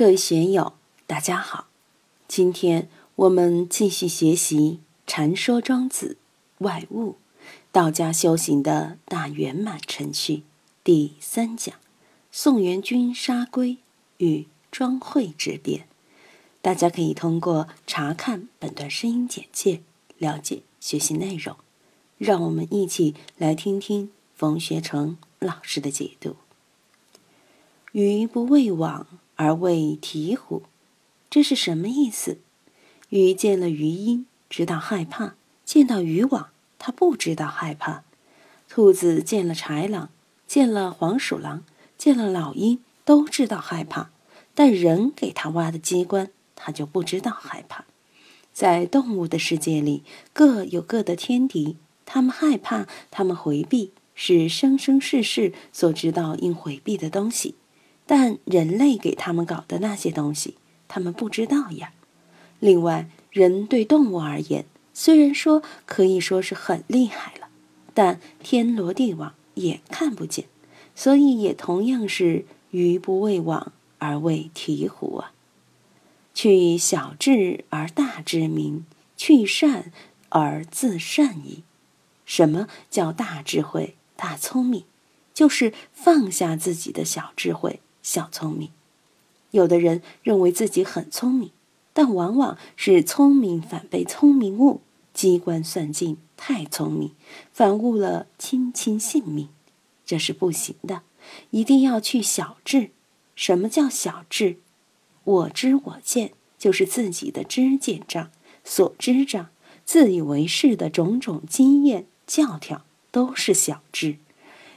各位学友，大家好！今天我们继续学习《禅说庄子外物》，道家修行的大圆满程序第三讲：宋元君杀龟与庄惠之辩。大家可以通过查看本段声音简介了解学习内容。让我们一起来听听冯学成老师的解读：“鱼不为网。”而为鹈鹕，这是什么意思？鱼见了鱼鹰，知道害怕；见到渔网，它不知道害怕。兔子见了豺狼，见了黄鼠狼，见了老鹰，都知道害怕。但人给它挖的机关，它就不知道害怕。在动物的世界里，各有各的天敌，它们害怕，它们回避，是生生世世所知道应回避的东西。但人类给他们搞的那些东西，他们不知道呀。另外，人对动物而言，虽然说可以说是很厉害了，但天罗地网也看不见，所以也同样是鱼不为网而为鹈鹕啊。去小智而大智明，去善而自善矣。什么叫大智慧、大聪明？就是放下自己的小智慧。小聪明，有的人认为自己很聪明，但往往是聪明反被聪明误，机关算尽，太聪明，反误了亲亲性命，这是不行的。一定要去小智。什么叫小智？我知我见，就是自己的知见障、所知障，自以为是的种种经验教条，都是小智。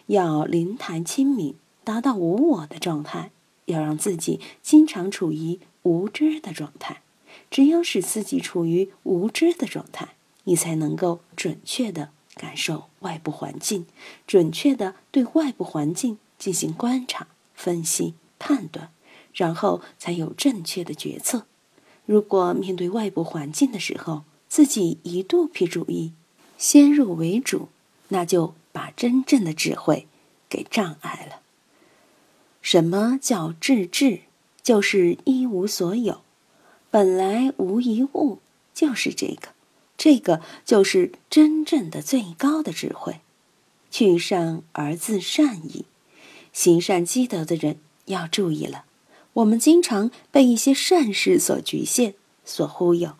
要灵台清明。达到无我的状态，要让自己经常处于无知的状态。只有使自己处于无知的状态，你才能够准确的感受外部环境，准确的对外部环境进行观察、分析、判断，然后才有正确的决策。如果面对外部环境的时候，自己一肚皮主意，先入为主，那就把真正的智慧给障碍了。什么叫至智？就是一无所有，本来无一物，就是这个，这个就是真正的最高的智慧。去善而自善矣。行善积德的人要注意了，我们经常被一些善事所局限、所忽悠。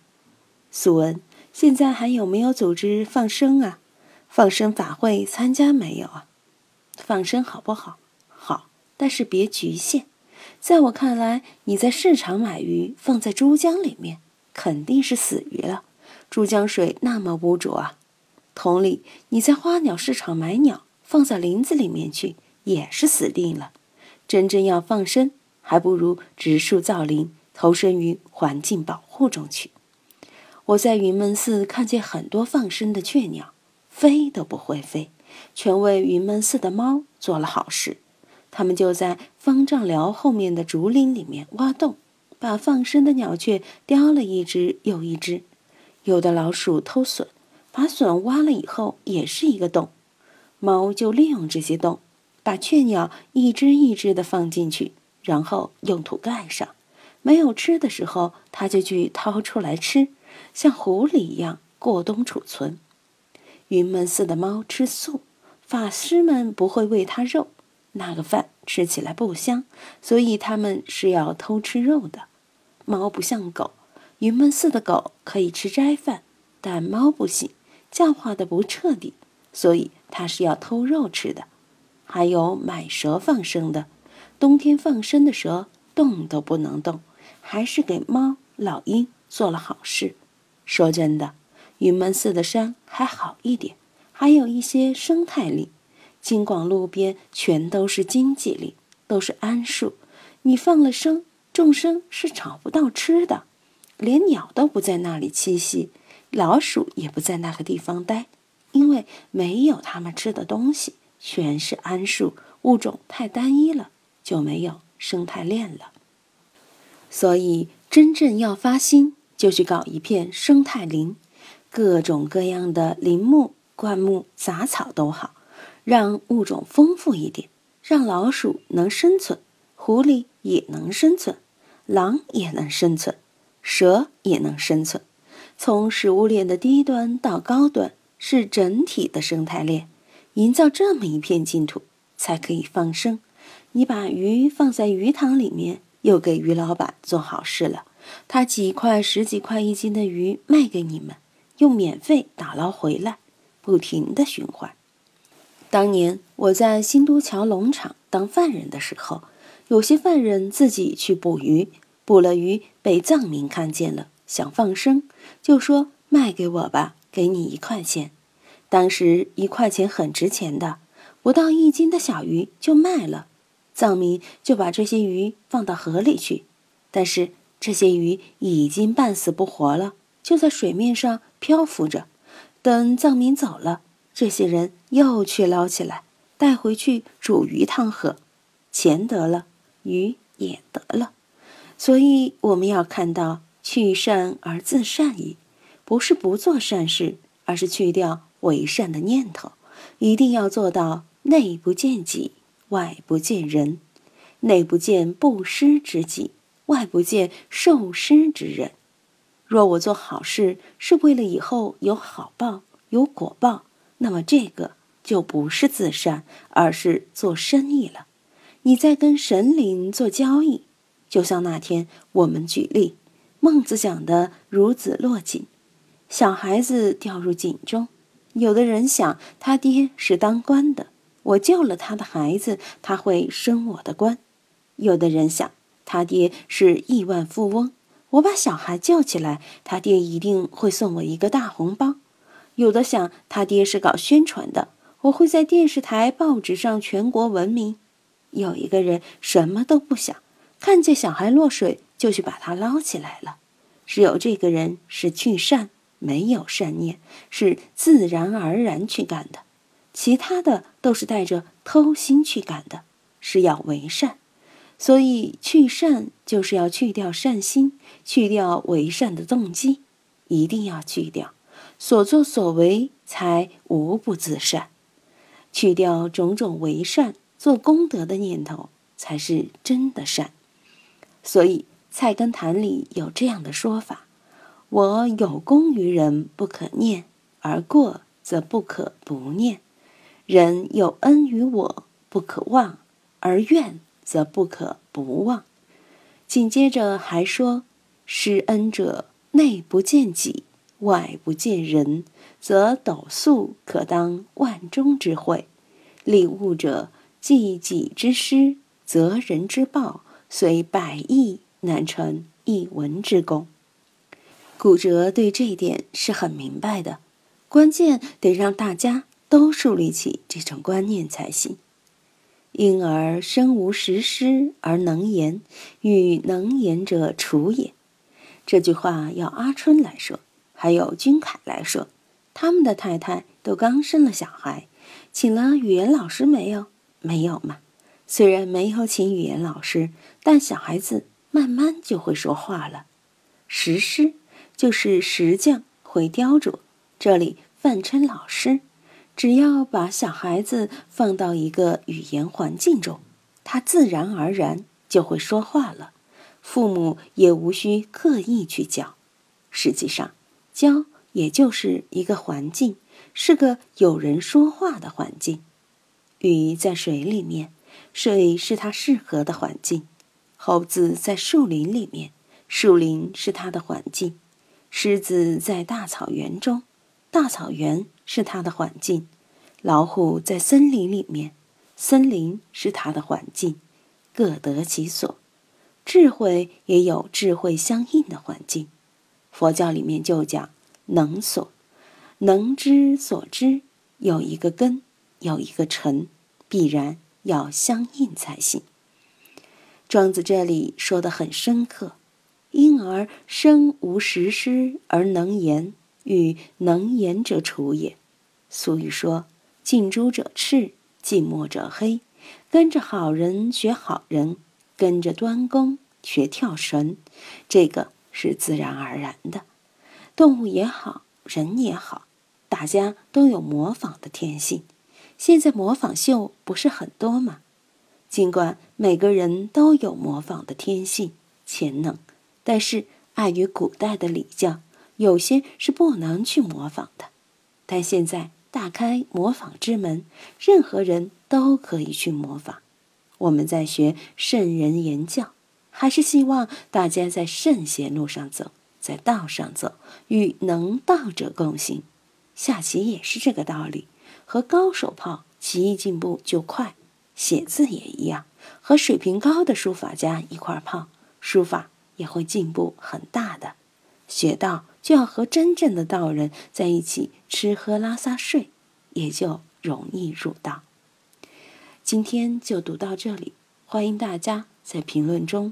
素文，现在还有没有组织放生啊？放生法会参加没有啊？放生好不好？但是别局限，在我看来，你在市场买鱼放在珠江里面，肯定是死鱼了。珠江水那么污浊啊。同理，你在花鸟市场买鸟放在林子里面去，也是死定了。真正要放生，还不如植树造林，投身于环境保护中去。我在云门寺看见很多放生的雀鸟，飞都不会飞，全为云门寺的猫做了好事。他们就在方丈寮后面的竹林里面挖洞，把放生的鸟雀叼了一只又一只。有的老鼠偷笋，把笋挖了以后也是一个洞，猫就利用这些洞，把雀鸟一只一只的放进去，然后用土盖上。没有吃的时候，它就去掏出来吃，像狐狸一样过冬储存。云门寺的猫吃素，法师们不会喂它肉。那个饭吃起来不香，所以他们是要偷吃肉的。猫不像狗，云门寺的狗可以吃斋饭，但猫不行，教化的不彻底，所以它是要偷肉吃的。还有买蛇放生的，冬天放生的蛇动都不能动，还是给猫、老鹰做了好事。说真的，云门寺的山还好一点，还有一些生态林。京广路边全都是荆棘林，都是桉树。你放了生，众生是找不到吃的，连鸟都不在那里栖息，老鼠也不在那个地方待，因为没有它们吃的东西，全是桉树，物种太单一了，就没有生态链了。所以，真正要发心，就去搞一片生态林，各种各样的林木、灌木、杂草都好。让物种丰富一点，让老鼠能生存，狐狸也能生存，狼也能生存，蛇也能生存。从食物链的低端到高端，是整体的生态链。营造这么一片净土，才可以放生。你把鱼放在鱼塘里面，又给鱼老板做好事了。他几块、十几块一斤的鱼卖给你们，又免费打捞回来，不停的循环。当年我在新都桥农场当犯人的时候，有些犯人自己去捕鱼，捕了鱼被藏民看见了，想放生，就说卖给我吧，给你一块钱。当时一块钱很值钱的，不到一斤的小鱼就卖了，藏民就把这些鱼放到河里去，但是。这些鱼已经半死不活了，就在水面上漂浮着。等藏民走了，这些人又去捞起来，带回去煮鱼汤喝，钱得了，鱼也得了。所以我们要看到去善而自善矣，不是不做善事，而是去掉为善的念头。一定要做到内不见己，外不见人，内不见布施之己。外不见受施之人，若我做好事是为了以后有好报、有果报，那么这个就不是自善，而是做生意了。你在跟神灵做交易，就像那天我们举例，孟子讲的“孺子落井”，小孩子掉入井中，有的人想他爹是当官的，我救了他的孩子，他会升我的官；有的人想。他爹是亿万富翁，我把小孩救起来，他爹一定会送我一个大红包。有的想他爹是搞宣传的，我会在电视台、报纸上全国闻名。有一个人什么都不想，看见小孩落水就去把他捞起来了。只有这个人是去善，没有善念，是自然而然去干的；其他的都是带着偷心去干的，是要为善。所以，去善就是要去掉善心，去掉为善的动机，一定要去掉，所作所为才无不自善。去掉种种为善、做功德的念头，才是真的善。所以，《菜根谭》里有这样的说法：“我有功于人，不可念；而过则不可不念。人有恩于我，不可忘；而怨。”则不可不忘。紧接着还说：“施恩者内不见己，外不见人，则斗粟可当万中之会；礼物者济己之师，则人之报，虽百亿难成一文之功。”古哲对这一点是很明白的，关键得让大家都树立起这种观念才行。因而身无实施而能言，与能言者处也。这句话要阿春来说，还有君凯来说。他们的太太都刚生了小孩，请了语言老师没有？没有嘛。虽然没有请语言老师，但小孩子慢慢就会说话了。石师就是石匠，会雕琢。这里泛称老师。只要把小孩子放到一个语言环境中，他自然而然就会说话了。父母也无需刻意去教。实际上，教也就是一个环境，是个有人说话的环境。鱼在水里面，水是它适合的环境；猴子在树林里面，树林是它的环境；狮子在大草原中，大草原。是它的环境，老虎在森林里面，森林是它的环境，各得其所。智慧也有智慧相应的环境。佛教里面就讲能所，能知所知有一个根，有一个尘，必然要相应才行。庄子这里说的很深刻，因而生无实施而能言。与能言者处也。俗语说：“近朱者赤，近墨者黑。”跟着好人学好人，跟着端公学跳绳，这个是自然而然的。动物也好，人也好，大家都有模仿的天性。现在模仿秀不是很多吗？尽管每个人都有模仿的天性，潜能，但是碍于古代的礼教，有些是不能去模仿的。但现在大开模仿之门，任何人都可以去模仿。我们在学圣人言教，还是希望大家在圣贤路上走，在道上走，与能道者共行。下棋也是这个道理，和高手炮棋艺进步就快。写字也一样，和水平高的书法家一块泡，书法也会进步很大的。学道就要和真正的道人在一起吃喝拉撒睡，也就容易入道。今天就读到这里，欢迎大家在评论中